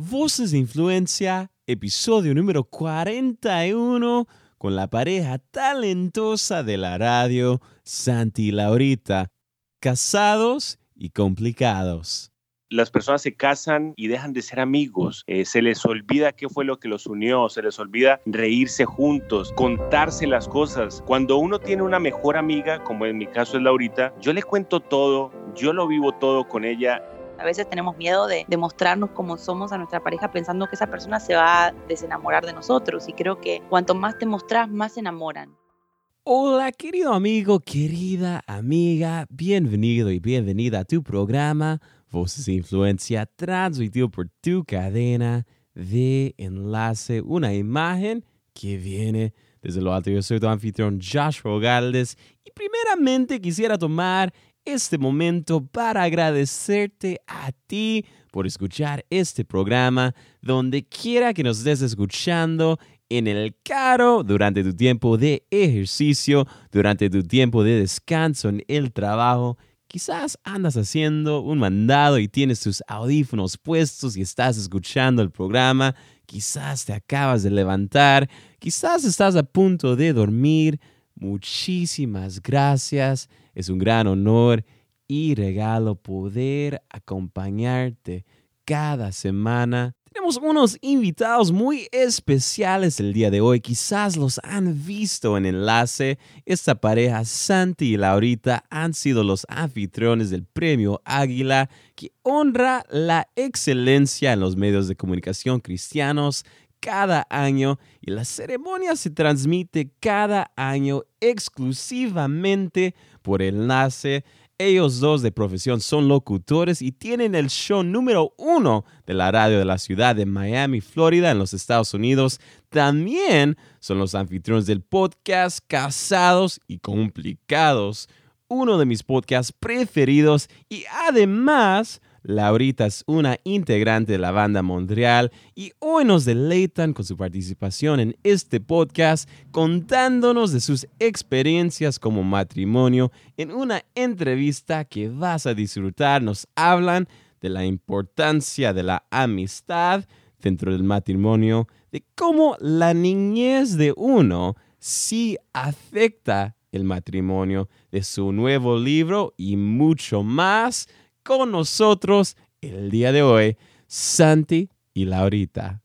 Voces de Influencia, episodio número 41, con la pareja talentosa de la radio, Santi y Laurita, casados y complicados las personas se casan y dejan de ser amigos. Eh, se les olvida qué fue lo que los unió, se les olvida reírse juntos, contarse las cosas. Cuando uno tiene una mejor amiga, como en mi caso es Laurita, yo le cuento todo, yo lo vivo todo con ella. A veces tenemos miedo de demostrarnos como somos a nuestra pareja pensando que esa persona se va a desenamorar de nosotros y creo que cuanto más te mostrás, más se enamoran. Hola querido amigo, querida amiga, bienvenido y bienvenida a tu programa Voces de Influencia, transmitido por tu cadena de enlace, una imagen que viene desde lo alto. Yo soy tu anfitrión Joshua Galdes y primeramente quisiera tomar este momento para agradecerte a ti por escuchar este programa donde quiera que nos estés escuchando en el carro, durante tu tiempo de ejercicio, durante tu tiempo de descanso en el trabajo Quizás andas haciendo un mandado y tienes tus audífonos puestos y estás escuchando el programa. Quizás te acabas de levantar. Quizás estás a punto de dormir. Muchísimas gracias. Es un gran honor y regalo poder acompañarte cada semana tenemos unos invitados muy especiales el día de hoy. Quizás los han visto en enlace. Esta pareja, Santi y Laurita, han sido los anfitriones del premio Águila, que honra la excelencia en los medios de comunicación cristianos cada año y la ceremonia se transmite cada año exclusivamente por enlace ellos dos de profesión son locutores y tienen el show número uno de la radio de la ciudad de Miami, Florida, en los Estados Unidos. También son los anfitriones del podcast Casados y Complicados, uno de mis podcasts preferidos y además Laurita es una integrante de la banda Montreal y hoy nos deleitan con su participación en este podcast contándonos de sus experiencias como matrimonio en una entrevista que vas a disfrutar. Nos hablan de la importancia de la amistad dentro del matrimonio, de cómo la niñez de uno sí afecta el matrimonio, de su nuevo libro y mucho más con nosotros el día de hoy, Santi y Laurita.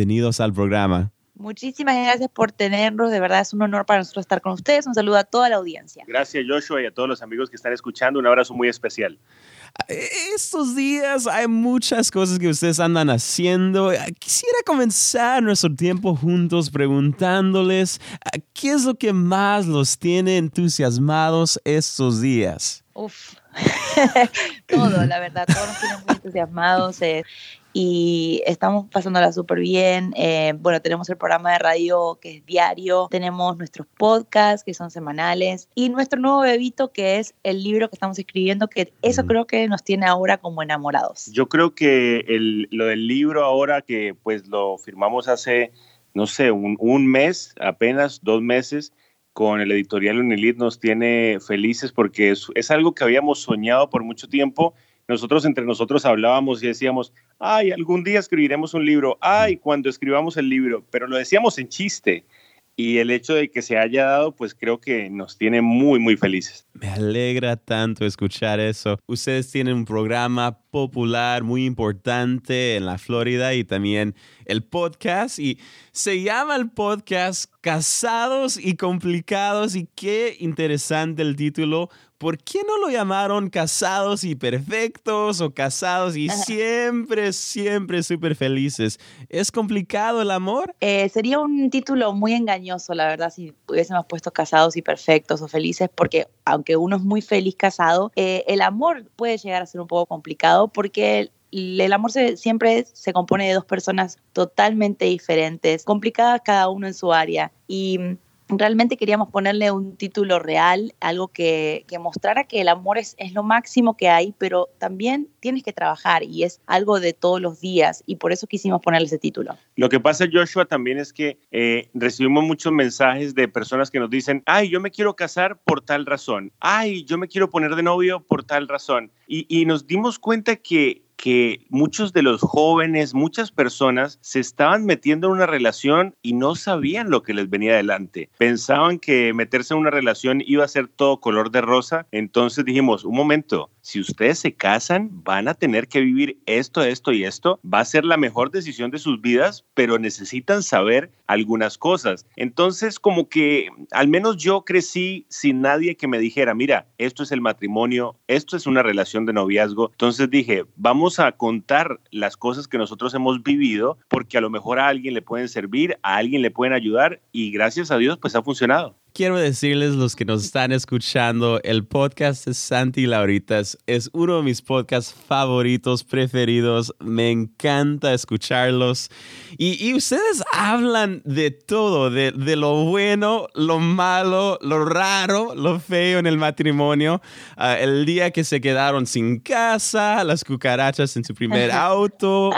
Bienvenidos al programa. Muchísimas gracias por tenernos, de verdad es un honor para nosotros estar con ustedes. Un saludo a toda la audiencia. Gracias Joshua y a todos los amigos que están escuchando, un abrazo muy especial. Estos días hay muchas cosas que ustedes andan haciendo. Quisiera comenzar nuestro tiempo juntos preguntándoles qué es lo que más los tiene entusiasmados estos días. Uf, todo, la verdad, todos nos tienen muy entusiasmados. Eh, y estamos pasándola súper bien. Eh, bueno, tenemos el programa de radio que es diario, tenemos nuestros podcasts que son semanales y nuestro nuevo bebito que es el libro que estamos escribiendo, que eso creo que nos tiene ahora como enamorados. Yo creo que el, lo del libro ahora que pues lo firmamos hace, no sé, un, un mes, apenas dos meses, con el editorial Unilit nos tiene felices porque es, es algo que habíamos soñado por mucho tiempo nosotros entre nosotros hablábamos y decíamos, ay, algún día escribiremos un libro, ay, cuando escribamos el libro, pero lo decíamos en chiste. Y el hecho de que se haya dado, pues creo que nos tiene muy, muy felices. Me alegra tanto escuchar eso. Ustedes tienen un programa popular muy importante en la Florida y también el podcast. Y se llama el podcast Casados y Complicados. Y qué interesante el título ¿por qué no lo llamaron casados y perfectos o casados y siempre, siempre súper felices? ¿Es complicado el amor? Eh, sería un título muy engañoso, la verdad, si hubiésemos puesto casados y perfectos o felices, porque aunque uno es muy feliz casado, eh, el amor puede llegar a ser un poco complicado porque el amor siempre se compone de dos personas totalmente diferentes, complicadas cada uno en su área. Y realmente queríamos ponerle un título real, algo que, mostrara que el amor es, es, lo máximo que hay, pero también tienes que trabajar y es algo de todos los días y por eso quisimos ponerle ese título. Lo que pasa, Joshua, también es que eh, recibimos muchos mensajes de personas que nos dicen, ay, yo me quiero casar por tal razón, ay, yo me quiero poner de novio por tal razón. Y, y nos dimos cuenta que que muchos de los jóvenes, muchas personas se estaban metiendo en una relación y no sabían lo que les venía adelante. Pensaban que meterse en una relación iba a ser todo color de rosa. Entonces dijimos, un momento, si ustedes se casan, van a tener que vivir esto, esto y esto. Va a ser la mejor decisión de sus vidas, pero necesitan saber algunas cosas. Entonces, como que al menos yo crecí sin nadie que me dijera, mira, esto es el matrimonio, esto es una relación de noviazgo. Entonces dije, vamos a contar las cosas que nosotros hemos vivido porque a lo mejor a alguien le pueden servir, a alguien le pueden ayudar y gracias a Dios pues ha funcionado. Quiero decirles, los que nos están escuchando, el podcast de Santi Lauritas es uno de mis podcasts favoritos, preferidos. Me encanta escucharlos. Y, ustedes hablan de todo, de, lo bueno, lo malo, lo raro, lo feo en el matrimonio. Ah, el día que se quedaron sin casa, las cucarachas en su primer auto,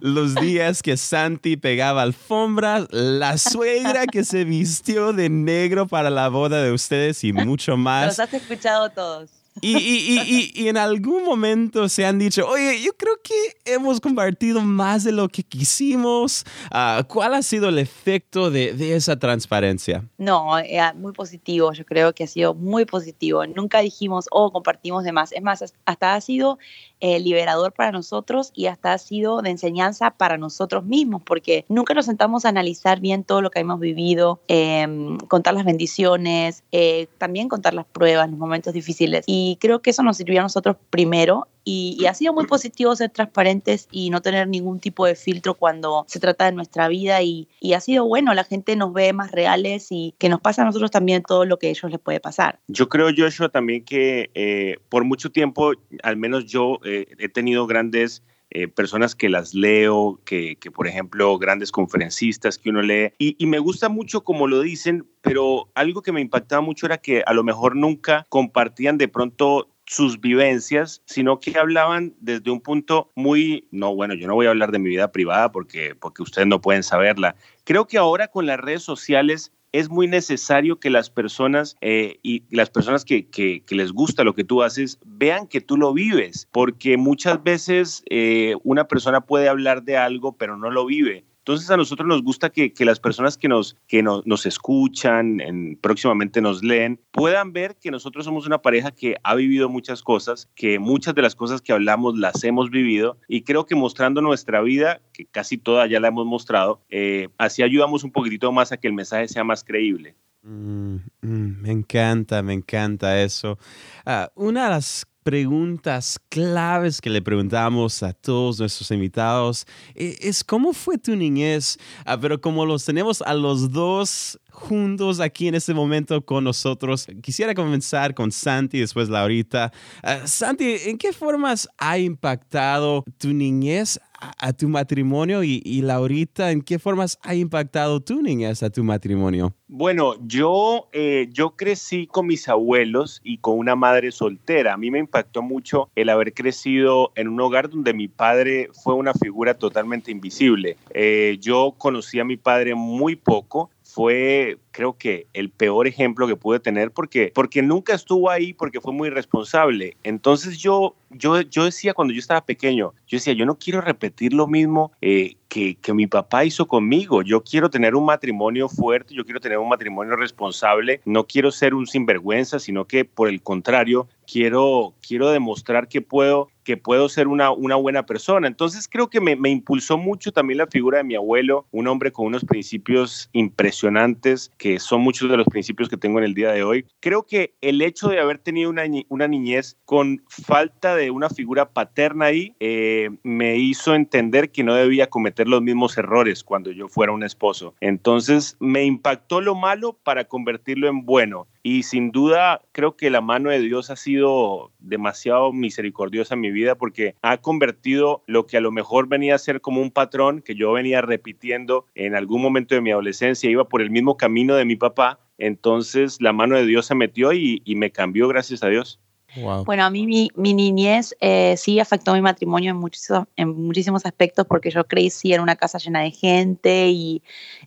los días que Santi pegaba alfombras, la suegra que se vistió de negro para la boda de ustedes y mucho más. Los has escuchado todos. Y, y, y, y, en algún momento se han dicho, oye, yo creo que hemos compartido más de lo que quisimos. Ah, ¿Cuál ha sido el efecto de, de esa transparencia? No, eh, muy positivo, yo creo que ha sido muy positivo. Nunca dijimos, oh, compartimos de más. Es más, hasta ha sido eh, liberador para nosotros y hasta ha sido de enseñanza para nosotros mismos, porque nunca nos sentamos a analizar bien todo lo que hemos vivido, em, contar las bendiciones, eh, también contar las pruebas, los momentos difíciles. Y creo que eso nos sirvió a nosotros primero y, ha sido muy positivo ser transparentes y no tener ningún tipo de filtro cuando se trata de nuestra vida y, ha sido bueno, la gente nos ve más reales y que nos pasa a nosotros también todo lo que a ellos les puede pasar. Yo creo, Joshua, también que eh, por mucho tiempo, al menos yo eh, he tenido grandes... Eh, personas que las leo, que, que, por ejemplo grandes conferencistas que uno lee, y, y, me gusta mucho como lo dicen, pero algo que me impactaba mucho era que a lo mejor nunca compartían de pronto sus vivencias, sino que hablaban desde un punto muy, no, bueno, yo no voy a hablar de mi vida privada porque, porque ustedes no pueden saberla. Creo que ahora con las redes sociales es muy necesario que las personas eh, y las personas que, les gusta lo que tú haces vean que tú lo vives, porque muchas veces eh, una persona puede hablar de algo pero no lo vive. Entonces a nosotros nos gusta que, las personas que, nos, que nos escuchan, en, próximamente nos leen, puedan ver que nosotros somos una pareja que ha vivido muchas cosas, que muchas de las cosas que hablamos las hemos vivido y creo que mostrando nuestra vida, que casi toda ya la hemos mostrado, eh, así ayudamos un poquitito más a que el mensaje sea más creíble. Mm, mm, me encanta, me encanta eso. Ah, una de las preguntas claves que le preguntamos a todos nuestros invitados e, es cómo fue tu niñez, ah, pero como los tenemos a los dos juntos aquí en este momento con nosotros, quisiera comenzar con Santi, después Laurita. Uh, Santi, ¿en qué formas ha impactado tu niñez a, tu matrimonio y, y, Laurita, ¿en qué formas ha impactado tu niñez a tu matrimonio? Bueno, yo, eh, yo crecí con mis abuelos y con una madre soltera. A mí me impactó mucho el haber crecido en un hogar donde mi padre fue una figura totalmente invisible. Eh, yo conocí a mi padre muy poco fue creo que el peor ejemplo que pude tener porque, porque nunca estuvo ahí porque fue muy responsable. Entonces yo, yo, yo decía cuando yo estaba pequeño, yo decía, yo no quiero repetir lo mismo eh, que, que, mi papá hizo conmigo. Yo quiero tener un matrimonio fuerte, yo quiero tener un matrimonio responsable, no quiero ser un sinvergüenza, sino que por el contrario, quiero, quiero demostrar que puedo que puedo ser una, una buena persona. Entonces creo que me, me, impulsó mucho también la figura de mi abuelo, un hombre con unos principios impresionantes, que son muchos de los principios que tengo en el día de hoy. Creo que el hecho de haber tenido una, niñez con falta de una figura paterna ahí, eh, me hizo entender que no debía cometer los mismos errores cuando yo fuera un esposo. Entonces me impactó lo malo para convertirlo en bueno y sin duda creo que la mano de Dios ha sido demasiado misericordiosa en mi vida porque ha convertido lo que a lo mejor venía a ser como un patrón que yo venía repitiendo en algún momento de mi adolescencia, iba por el mismo camino de mi papá, entonces la mano de Dios se metió y, me cambió gracias a Dios. Bueno, a mí mi, mi niñez eh, sí afectó mi matrimonio en muchísimos, en muchísimos aspectos porque yo crecí en una casa llena de gente y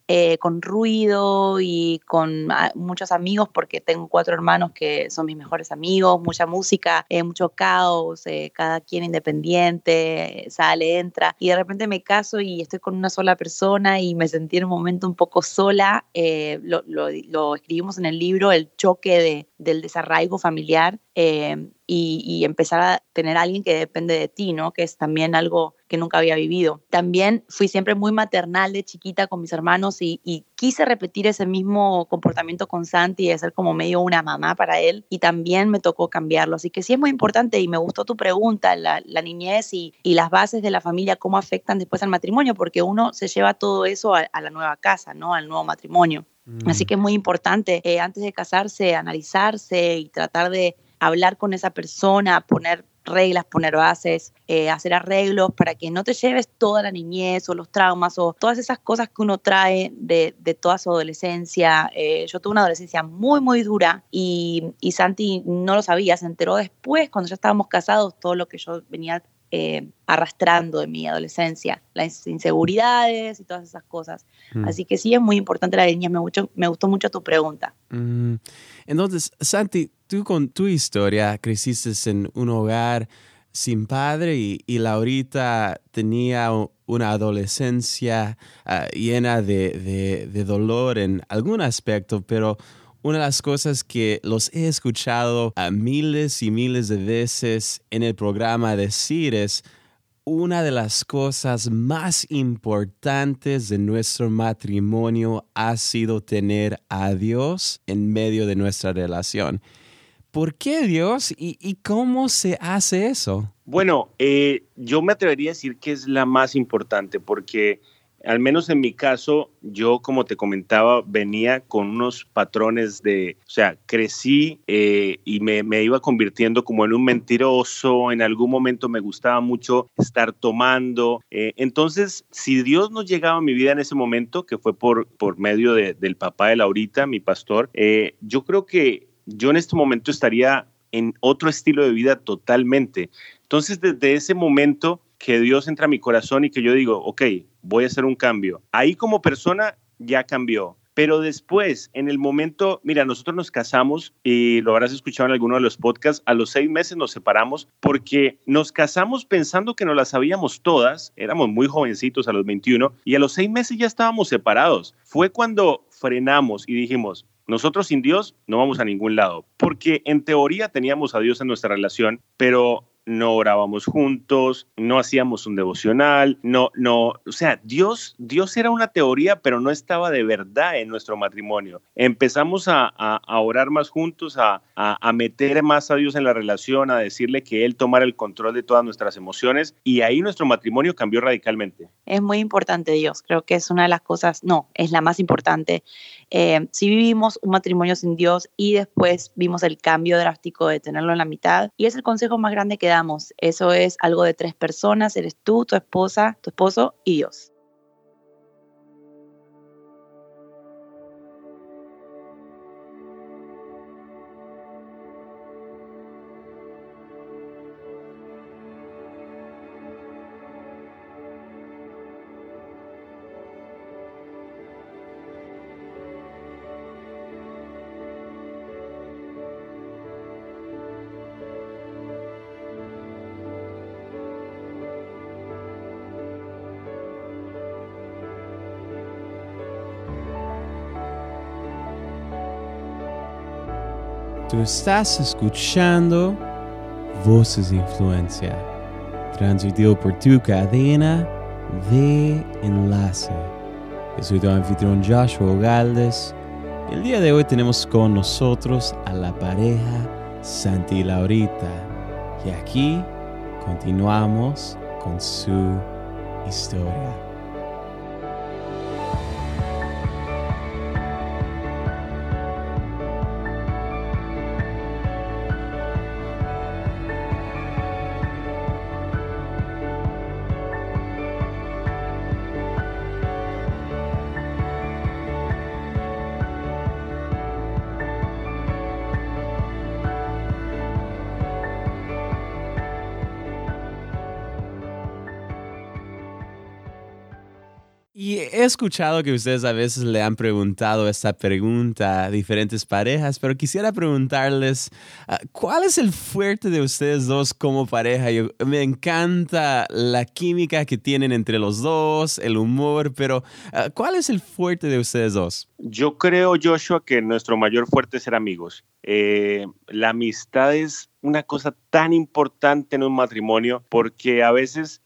eh, con ruido y con ah, muchos amigos porque tengo cuatro hermanos que son mis mejores amigos, mucha música, eh, mucho caos, cada quien independiente, sale, entra y de repente me caso y estoy con una sola persona y me sentí en un momento un poco sola. Lo, lo, lo, escribimos en el libro, el choque de, del desarraigo familiar eh, y, empezar a tener a alguien que depende de ti, ¿no? Que es también algo que nunca había vivido. También fui siempre muy maternal de chiquita con mis hermanos y, quise repetir ese mismo comportamiento con Santi de ser como medio una mamá para él y también me tocó cambiarlo. Así que sí es muy importante y me gustó tu pregunta, la, niñez y, las bases de la familia, cómo afectan después al matrimonio, porque uno se lleva todo eso a, la nueva casa, ¿no? Al nuevo matrimonio. Así mm. que es muy importante eh, antes de casarse, analizarse y tratar de hablar con esa persona, poner reglas, poner bases, eh, hacer arreglos para que no te lleves toda la niñez o los traumas o todas esas cosas que uno trae de, toda su adolescencia. Eh, yo tuve una adolescencia muy, muy dura y, y, Santi no lo sabía, se enteró después cuando ya estábamos casados todo lo que yo venía eh, arrastrando de mi adolescencia, las inseguridades y todas esas cosas. Mm. Así que sí es muy importante la niña, me, me gustó mucho tu pregunta. Mm. Entonces, Santi, tú con tu historia creciste en un hogar sin padre y, y Laurita tenía una adolescencia ah, llena de, de, dolor en algún aspecto, pero una de las cosas que los he escuchado a miles y miles de veces en el programa decir es, una de las cosas más importantes de nuestro matrimonio ha sido tener a Dios en medio de nuestra relación. ¿Por qué Dios y, cómo se hace eso? Bueno, eh, yo me atrevería a decir que es la más importante porque al menos en mi caso, yo como te comentaba, venía con unos patrones de, o sea, crecí eh, y me, iba convirtiendo como en un mentiroso, en algún momento me gustaba mucho estar tomando. Eh, entonces, si Dios no llegaba a mi vida en ese momento, que fue por, por medio del papá de Laurita, mi pastor, eh, yo creo que yo en este momento estaría en otro estilo de vida totalmente. Entonces, desde ese momento que Dios entra a mi corazón y que yo digo, ok, voy a hacer un cambio. Ahí como persona ya cambió. Pero después, en el momento, mira, nosotros nos casamos y lo habrás escuchado en alguno de los podcasts, a los seis meses nos separamos porque nos casamos pensando que nos las sabíamos todas, éramos muy jovencitos a los 21 y a los seis meses ya estábamos separados. Fue cuando frenamos y dijimos, nosotros sin Dios no vamos a ningún lado, porque en teoría teníamos a Dios en nuestra relación, pero no orábamos juntos, no hacíamos un devocional, no, no, o sea, Dios, Dios era una teoría, pero no estaba de verdad en nuestro matrimonio. Empezamos a, orar más juntos, a, a, meter más a Dios en la relación, a decirle que Él tomara el control de todas nuestras emociones y ahí nuestro matrimonio cambió radicalmente. Es muy importante Dios, creo que es una de las cosas, no, es la más importante. Eh, si vivimos un matrimonio sin Dios y después vimos el cambio drástico de tenerlo en la mitad, y es el consejo más grande que eso es algo de tres personas, eres tú, tu esposa, tu esposo y Dios. Tú estás escuchando Voces de Influencia, transmitido por tu cadena de enlace. Yo soy tu anfitrión Joshua Galdes. El día de hoy tenemos con nosotros a la pareja Santi y Laurita. Y aquí continuamos con su historia. Escuchado que ustedes a veces le han preguntado esta pregunta a diferentes parejas, pero quisiera preguntarles, ah, ¿cuál es el fuerte de ustedes dos como pareja? me encanta la química que tienen entre los dos, el humor, pero ah, ¿cuál es el fuerte de ustedes dos? Yo creo, Joshua, que nuestro mayor fuerte es ser amigos. Eh, la amistad es una cosa tan importante en un matrimonio porque a veces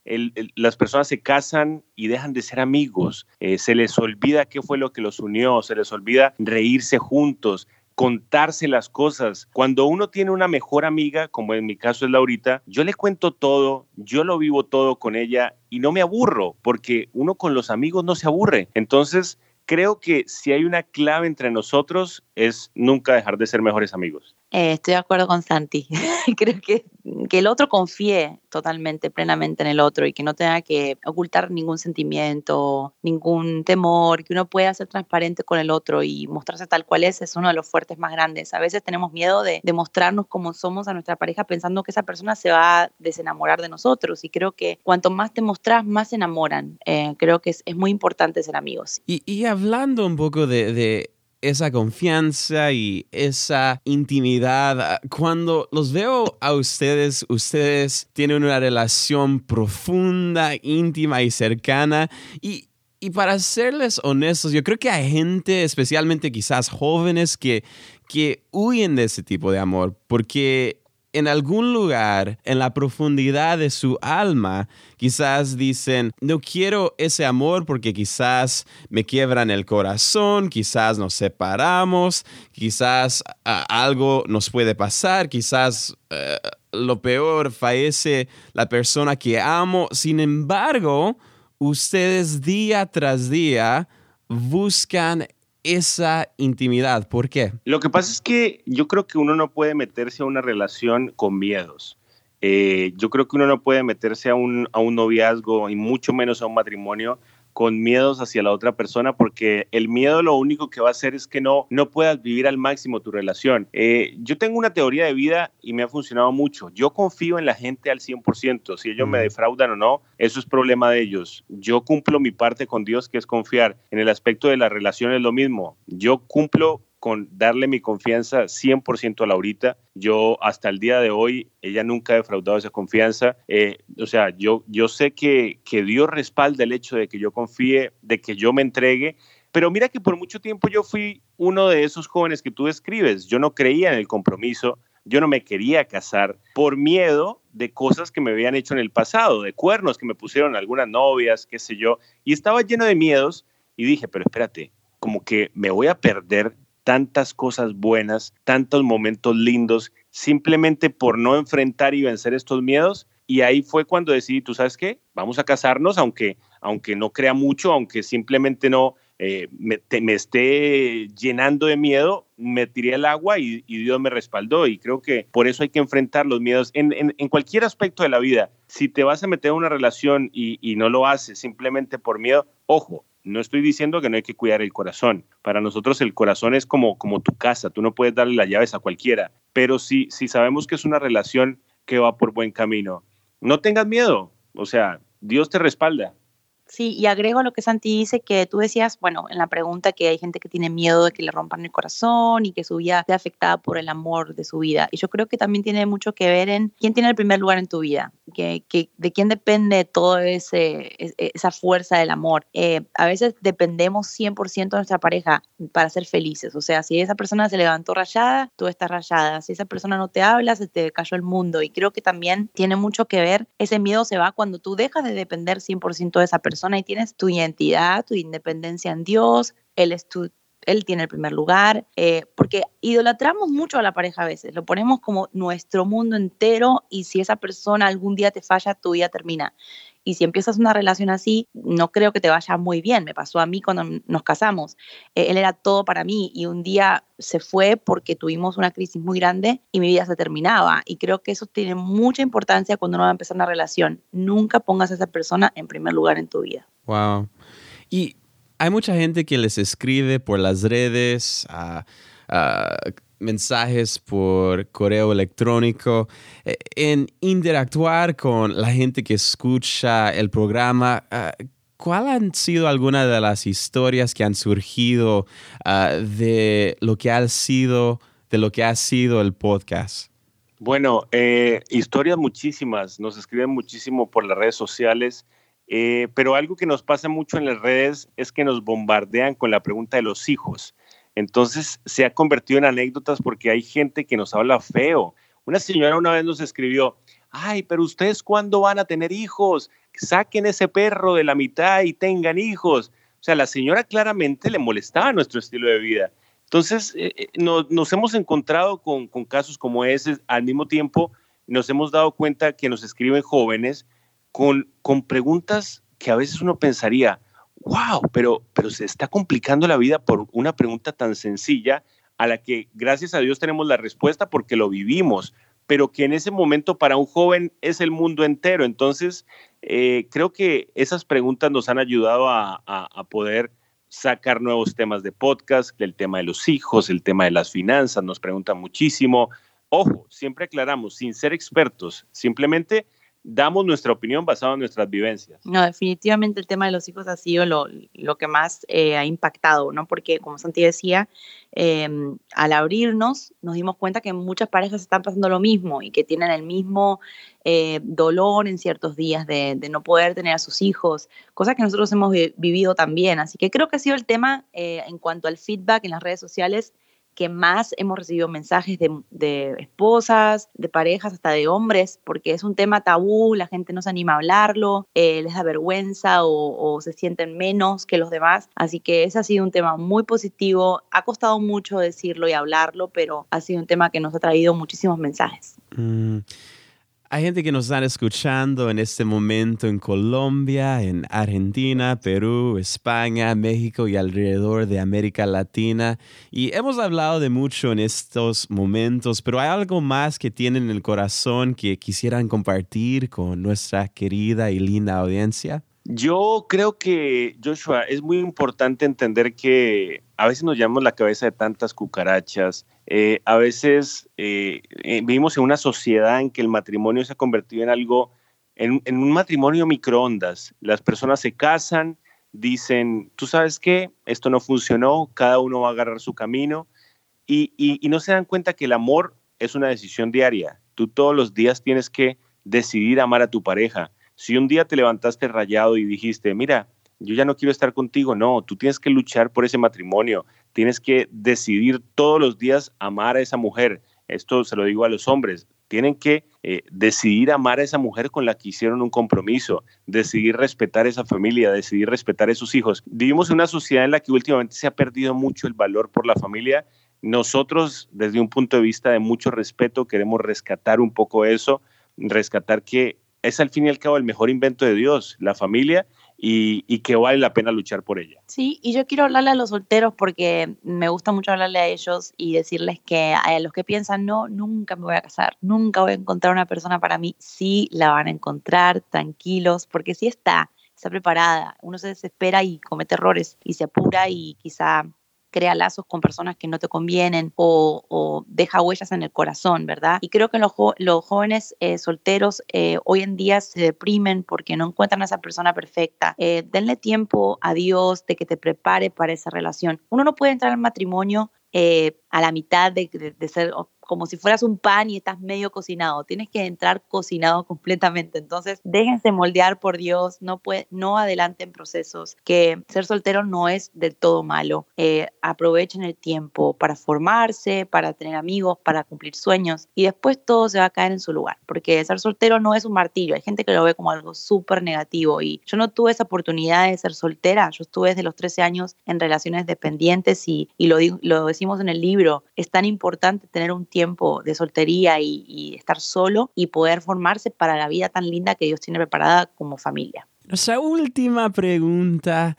las personas se casan y dejan de ser amigos, eh, se les olvida qué fue lo que los unió, se les olvida reírse juntos, contarse las cosas. Cuando uno tiene una mejor amiga, como en mi caso es Laurita, yo le cuento todo, yo lo vivo todo con ella y no me aburro, porque uno con los amigos no se aburre. Entonces, creo que si hay una clave entre nosotros es nunca dejar de ser mejores amigos. Eh, estoy de acuerdo con Santi. Creo que, que el otro confíe totalmente, plenamente en el otro y que no tenga que ocultar ningún sentimiento, ningún temor, que uno pueda ser transparente con el otro y mostrarse tal cual es, es uno de los fuertes más grandes. A veces tenemos miedo de, mostrarnos como somos a nuestra pareja pensando que esa persona se va a desenamorar de nosotros y creo que cuanto más te mostras, más se enamoran. Eh, creo que es, muy importante ser amigos. Y, hablando un poco de esa confianza y esa intimidad. Cuando los veo a ustedes, ustedes tienen una relación profunda, íntima y cercana. Y, y para serles honestos, yo creo que hay gente, especialmente quizás jóvenes, que, que huyen de ese tipo de amor porque en algún lugar, en la profundidad de su alma, quizás dicen, no quiero ese amor porque quizás me quiebran el corazón, quizás nos separamos, quizás algo nos puede pasar, quizás eh, lo peor, fallece la persona que amo. Sin embargo, ustedes día tras día buscan esa intimidad. ¿Por qué? Lo que pasa es que yo creo que uno no puede meterse a una relación con miedos. Eh, yo creo que uno no puede meterse a un, a un noviazgo y mucho menos a un matrimonio con miedos hacia la otra persona, porque el miedo lo único que va a hacer es que no, no puedas vivir al máximo tu relación. Eh, yo tengo una teoría de vida y me ha funcionado mucho. Yo confío en la gente al 100%. Si ellos me defraudan o no, eso es problema de ellos. Yo cumplo mi parte con Dios, que es confiar. En el aspecto de la relación es lo mismo. Yo cumplo con darle mi confianza 100% a Laurita. Yo hasta el día de hoy, ella nunca ha defraudado esa confianza. Eh, o sea, yo, yo sé que, que Dios respalda el hecho de que yo confíe, de que yo me entregue. Pero mira que por mucho tiempo yo fui uno de esos jóvenes que tú describes. Yo no creía en el compromiso, yo no me quería casar por miedo de cosas que me habían hecho en el pasado, de cuernos que me pusieron algunas novias, qué sé yo, y estaba lleno de miedos y dije, pero espérate, como que me voy a perder tantas cosas buenas, tantos momentos lindos, simplemente por no enfrentar y vencer estos miedos. Y ahí fue cuando decidí, tú sabes qué, vamos a casarnos, aunque, aunque no crea mucho, aunque simplemente no eh, me, esté llenando de miedo, me tiré al agua y, Dios me respaldó. Y creo que por eso hay que enfrentar los miedos en, en, cualquier aspecto de la vida. Si te vas a meter en una relación y, y no lo haces simplemente por miedo, ojo, no estoy diciendo que no hay que cuidar el corazón. Para nosotros el corazón es como, como tu casa, tú no puedes darle las llaves a cualquiera, pero si, si sabemos que es una relación que va por buen camino, no tengas miedo, o sea, Dios te respalda. Sí, y agrego lo que Santi dice, que tú decías, bueno, en la pregunta que hay gente que tiene miedo de que le rompan el corazón y que su vida sea afectada por el amor de su vida. Y yo creo que también tiene mucho que ver en quién tiene el primer lugar en tu vida, que, de quién depende toda esa fuerza del amor. Eh, a veces dependemos 100% de nuestra pareja para ser felices. O sea, si esa persona se levantó rayada, tú estás rayada. Si esa persona no te habla, se te cayó el mundo. Y creo que también tiene mucho que ver, ese miedo se va cuando tú dejas de depender 100% de esa persona y tienes tu identidad, tu independencia en Dios, Él es tu él tiene el primer lugar, eh, porque idolatramos mucho a la pareja a veces, lo ponemos como nuestro mundo entero y si esa persona algún día te falla, tu vida termina. Y si empiezas una relación así, no creo que te vaya muy bien. Me pasó a mí cuando nos casamos. Eh, él era todo para mí y un día se fue porque tuvimos una crisis muy grande y mi vida se terminaba. Y creo que eso tiene mucha importancia cuando uno va a empezar una relación. Nunca pongas a esa persona en primer lugar en tu vida. Wow. Y hay mucha gente que les escribe por las redes, mensajes por correo electrónico, eh, en interactuar con la gente que escucha el programa. Ah, ¿cuál han sido algunas de las historias que han surgido ah, de lo que ha sido, de lo que ha sido el podcast? Bueno, eh, historias muchísimas, nos escriben muchísimo por las redes sociales, eh, pero algo que nos pasa mucho en las redes es que nos bombardean con la pregunta de los hijos. Entonces se ha convertido en anécdotas porque hay gente que nos habla feo. Una señora una vez nos escribió, ay, pero ustedes cuándo van a tener hijos? Saquen ese perro de la mitad y tengan hijos. O sea, la señora claramente le molestaba nuestro estilo de vida. Entonces, eh, eh, nos hemos encontrado con, casos como ese. Al mismo tiempo, nos hemos dado cuenta que nos escriben jóvenes con, con preguntas que a veces uno pensaría, wow, pero, pero se está complicando la vida por una pregunta tan sencilla a la que gracias a Dios tenemos la respuesta porque lo vivimos, pero que en ese momento para un joven es el mundo entero. Entonces, eh, creo que esas preguntas nos han ayudado a, a poder sacar nuevos temas de podcast, el tema de los hijos, el tema de las finanzas, nos preguntan muchísimo. Ojo, siempre aclaramos, sin ser expertos, simplemente damos nuestra opinión basada en nuestras vivencias. No, definitivamente el tema de los hijos ha sido lo, lo que más eh, ha impactado, ¿no? Porque, como Santi decía, em, al abrirnos nos dimos cuenta que muchas parejas están pasando lo mismo y que tienen el mismo eh, dolor en ciertos días de, de, no poder tener a sus hijos, cosa que nosotros hemos vivido también. Así que creo que ha sido el tema eh, en cuanto al feedback en las redes sociales que más hemos recibido mensajes de, esposas, de parejas, hasta de hombres, porque es un tema tabú, la gente no se anima a hablarlo, eh, les da vergüenza o, o, se sienten menos que los demás. Así que ese ha sido un tema muy positivo. Ha costado mucho decirlo y hablarlo, pero ha sido un tema que nos ha traído muchísimos mensajes. Mm. Hay gente que nos está escuchando en este momento en Colombia, en Argentina, Perú, España, México y alrededor de América Latina. Y hemos hablado de mucho en estos momentos, pero hay algo más que tienen en el corazón que quisieran compartir con nuestra querida y linda audiencia. Yo creo que, Joshua, es muy importante entender que a veces nos llamamos la cabeza de tantas cucarachas, eh, a veces eh, eh, vivimos en una sociedad en que el matrimonio se ha convertido en algo, en, un matrimonio microondas. Las personas se casan, dicen, tú sabes qué, esto no funcionó, cada uno va a agarrar su camino y, y no se dan cuenta que el amor es una decisión diaria. Tú todos los días tienes que decidir amar a tu pareja si un día te levantaste rayado y dijiste, mira, yo ya no quiero estar contigo, no, tú tienes que luchar por ese matrimonio, tienes que decidir todos los días amar a esa mujer. Esto se lo digo a los hombres, tienen que eh, decidir amar a esa mujer con la que hicieron un compromiso, decidir respetar esa familia, decidir respetar a sus hijos. Vivimos en una sociedad en la que últimamente se ha perdido mucho el valor por la familia. Nosotros, desde un punto de vista de mucho respeto, queremos rescatar un poco eso, rescatar que es al fin y al cabo el mejor invento de Dios, la familia, y, que vale la pena luchar por ella. Sí, y yo quiero hablarle a los solteros porque me gusta mucho hablarle a ellos y decirles que a los que piensan, no, nunca me voy a casar, nunca voy a encontrar una persona para mí, sí la van a encontrar, tranquilos, porque sí está, está preparada, uno se desespera y comete errores y se apura y quizá crea lazos con personas que no te convienen o, deja huellas en el corazón, ¿verdad? Y creo que los, los jóvenes eh, solteros eh, hoy en día se deprimen porque no encuentran a esa persona perfecta. Eh, denle tiempo a Dios de que te prepare para esa relación. Uno no puede entrar al matrimonio a la mitad de, de ser como si fueras un pan y estás medio cocinado. Tienes que entrar cocinado completamente. Entonces, déjense moldear por Dios, no, puede, no adelanten procesos, que ser soltero no es del todo malo. Eh, aprovechen el tiempo para formarse, para tener amigos, para cumplir sueños y después todo se va a caer en su lugar, porque ser soltero no es un martillo. Hay gente que lo ve como algo súper negativo y yo no tuve esa oportunidad de ser soltera. Yo estuve desde los 13 años en relaciones dependientes y, y lo, lo decimos en el libro. Es tan importante tener un tiempo de soltería y, estar solo y poder formarse para la vida tan linda que Dios tiene preparada como familia. Nuestra última pregunta.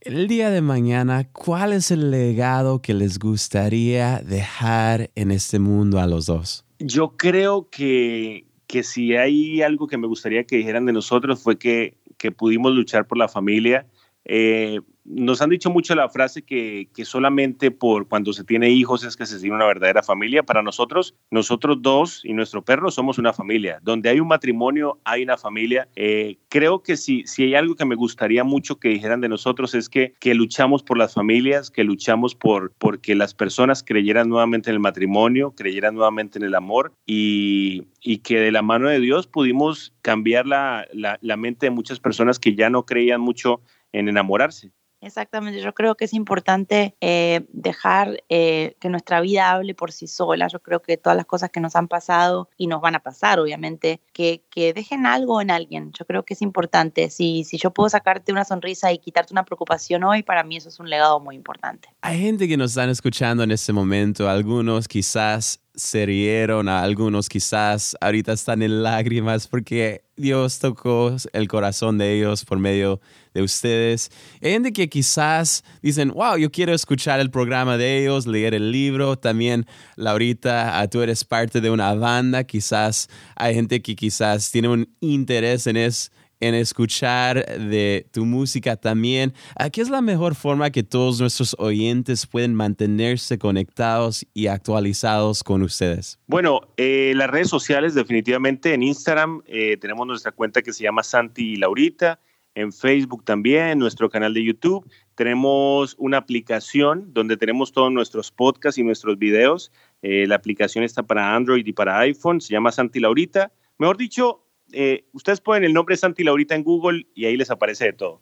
El día de mañana, ¿cuál es el legado que les gustaría dejar en este mundo a los dos? Yo creo que, que si hay algo que me gustaría que dijeran de nosotros fue que, que pudimos luchar por la familia. Eh, nos han dicho mucho la frase que, que, solamente por cuando se tiene hijos es que se tiene una verdadera familia. Para nosotros, nosotros dos y nuestro perro somos una familia. Donde hay un matrimonio, hay una familia. Eh, creo que si, si hay algo que me gustaría mucho que dijeran de nosotros es que, que luchamos por las familias, que luchamos por porque las personas creyeran nuevamente en el matrimonio, creyeran nuevamente en el amor y, y que de la mano de Dios pudimos cambiar la, la, la mente de muchas personas que ya no creían mucho en enamorarse. Exactamente, yo creo que es importante eh, dejar eh, que nuestra vida hable por sí sola. Yo creo que todas las cosas que nos han pasado y nos van a pasar, obviamente, que, que dejen algo en alguien. Yo creo que es importante. Si, si yo puedo sacarte una sonrisa y quitarte una preocupación hoy, para mí eso es un legado muy importante. Hay gente que nos están escuchando en este momento, algunos quizás se rieron, a algunos quizás ahorita están en lágrimas porque Dios tocó el corazón de ellos por medio de ustedes. Hay gente que quizás dicen, wow, yo quiero escuchar el programa de ellos, leer el libro. También, Laurita, ah, tú eres parte de una banda. Quizás hay gente que quizás tiene un interés en eso en escuchar de tu música también. ¿Qué es la mejor forma que todos nuestros oyentes pueden mantenerse conectados y actualizados con ustedes? Bueno, eh, las redes sociales definitivamente en Instagram eh, tenemos nuestra cuenta que se llama Santi Laurita, en Facebook también, nuestro canal de YouTube. Tenemos una aplicación donde tenemos todos nuestros podcasts y nuestros videos. Eh, la aplicación está para Android y para iPhone, se llama Santi Laurita. Mejor dicho, eh, ustedes ponen el nombre Santi Laurita en Google y ahí les aparece de todo.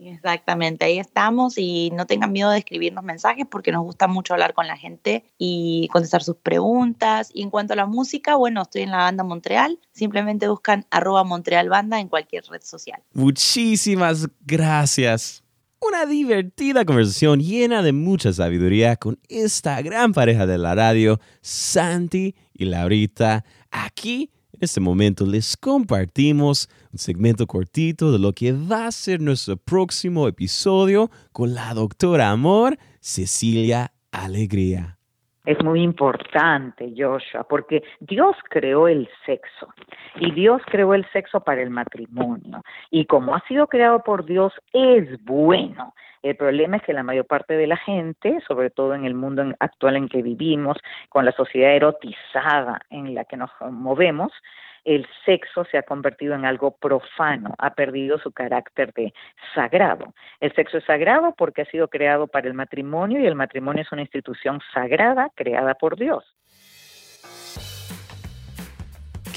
Exactamente, ahí estamos y no tengan miedo de escribirnos mensajes porque nos gusta mucho hablar con la gente y contestar sus preguntas. Y en cuanto a la música, bueno, estoy en la banda Montreal, simplemente buscan arroba Montreal Banda en cualquier red social. Muchísimas gracias. Una divertida conversación llena de mucha sabiduría con esta gran pareja de la radio, Santi y Laurita, aquí en este momento les compartimos un segmento cortito de lo que va a ser nuestro próximo episodio con la doctora Amor, Cecilia Alegría. Es muy importante, Joshua, porque Dios creó el sexo y Dios creó el sexo para el matrimonio. Y como ha sido creado por Dios, es bueno. El problema es que la mayor parte de la gente, sobre todo en el mundo actual en que vivimos, con la sociedad erotizada en la que nos movemos, el sexo se ha convertido en algo profano, ha perdido su carácter de sagrado. El sexo es sagrado porque ha sido creado para el matrimonio y el matrimonio es una institución sagrada creada por Dios.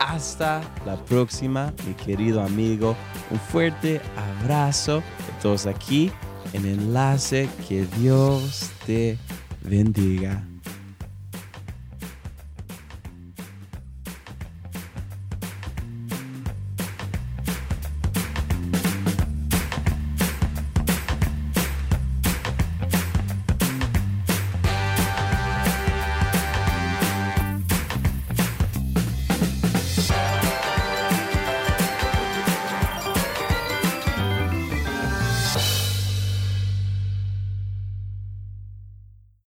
hasta la próxima, mi querido amigo. Un fuerte abrazo de todos aquí en Enlace. Que Dios te bendiga.